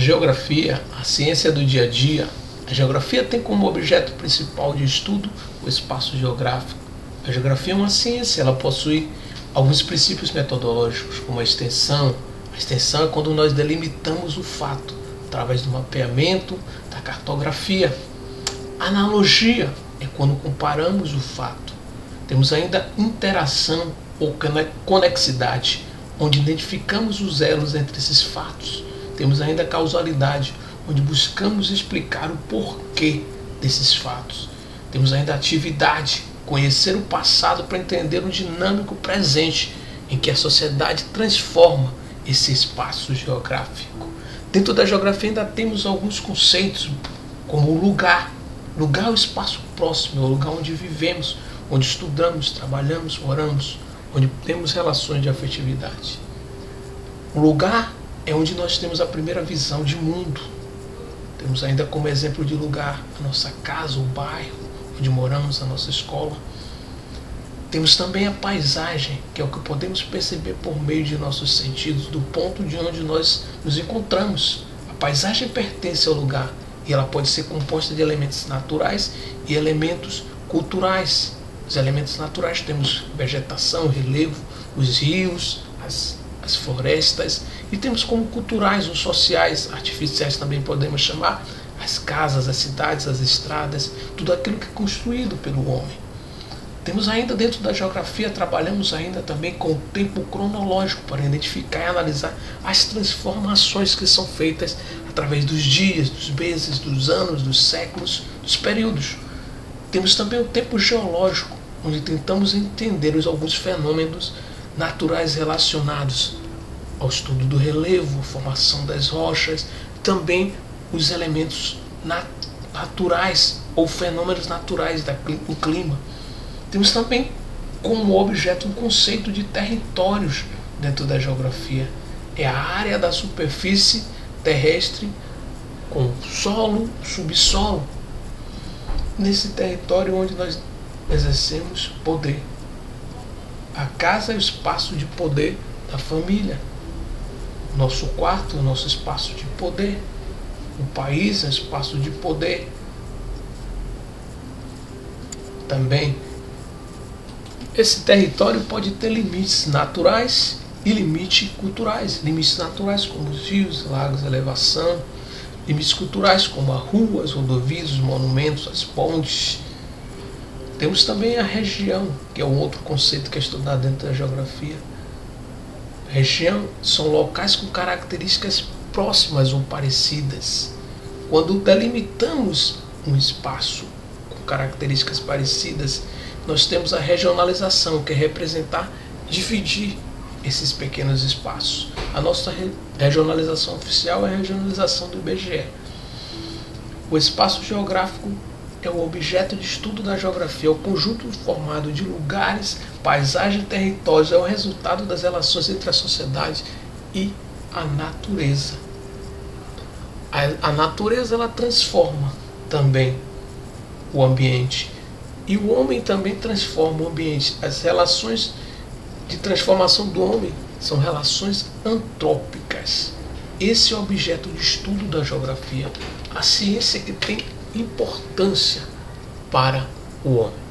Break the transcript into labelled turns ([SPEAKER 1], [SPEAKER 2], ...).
[SPEAKER 1] geografia, a ciência do dia a dia, a geografia tem como objeto principal de estudo o espaço geográfico. A geografia é uma ciência, ela possui alguns princípios metodológicos, como a extensão. A extensão é quando nós delimitamos o fato através do mapeamento, da cartografia. A analogia é quando comparamos o fato. Temos ainda interação ou conexidade, onde identificamos os elos entre esses fatos. Temos ainda causalidade, onde buscamos explicar o porquê desses fatos. Temos ainda atividade, conhecer o passado para entender o dinâmico presente em que a sociedade transforma esse espaço geográfico. Dentro da geografia ainda temos alguns conceitos, como o lugar. Lugar é o espaço próximo, é o lugar onde vivemos, onde estudamos, trabalhamos, moramos, onde temos relações de afetividade. O lugar é onde nós temos a primeira visão de mundo. Temos ainda como exemplo de lugar a nossa casa, o bairro, onde moramos, a nossa escola. Temos também a paisagem, que é o que podemos perceber por meio de nossos sentidos, do ponto de onde nós nos encontramos. A paisagem pertence ao lugar e ela pode ser composta de elementos naturais e elementos culturais. Os elementos naturais temos vegetação, relevo, os rios, as, as florestas, e temos como culturais os sociais, artificiais também podemos chamar, as casas, as cidades, as estradas, tudo aquilo que é construído pelo homem. Temos ainda dentro da geografia, trabalhamos ainda também com o tempo cronológico para identificar e analisar as transformações que são feitas através dos dias, dos meses, dos anos, dos séculos, dos períodos. Temos também o tempo geológico, onde tentamos entender alguns fenômenos naturais relacionados ao estudo do relevo, formação das rochas, também os elementos nat naturais ou fenômenos naturais do clima. Temos também como objeto um conceito de territórios dentro da geografia. É a área da superfície terrestre com solo, subsolo. Nesse território onde nós exercemos poder. A casa é o espaço de poder da família. Nosso quarto o nosso espaço de poder. O país é espaço de poder. Também esse território pode ter limites naturais e limites culturais. Limites naturais como os rios, lagos, elevação. Limites culturais como as ruas, rodovias, os monumentos, as pontes. Temos também a região, que é um outro conceito que é estudado dentro da geografia. Região são locais com características próximas ou parecidas. Quando delimitamos um espaço com características parecidas, nós temos a regionalização, que é representar, dividir esses pequenos espaços. A nossa regionalização oficial é a regionalização do IBGE. O espaço geográfico é o objeto de estudo da geografia, é o conjunto formado de lugares, paisagem e territórios, é o resultado das relações entre a sociedade e a natureza a, a natureza ela transforma também o ambiente. E o homem também transforma o ambiente. As relações de transformação do homem são relações antrópicas. Esse é o objeto de estudo da geografia. A ciência que tem importância para o homem.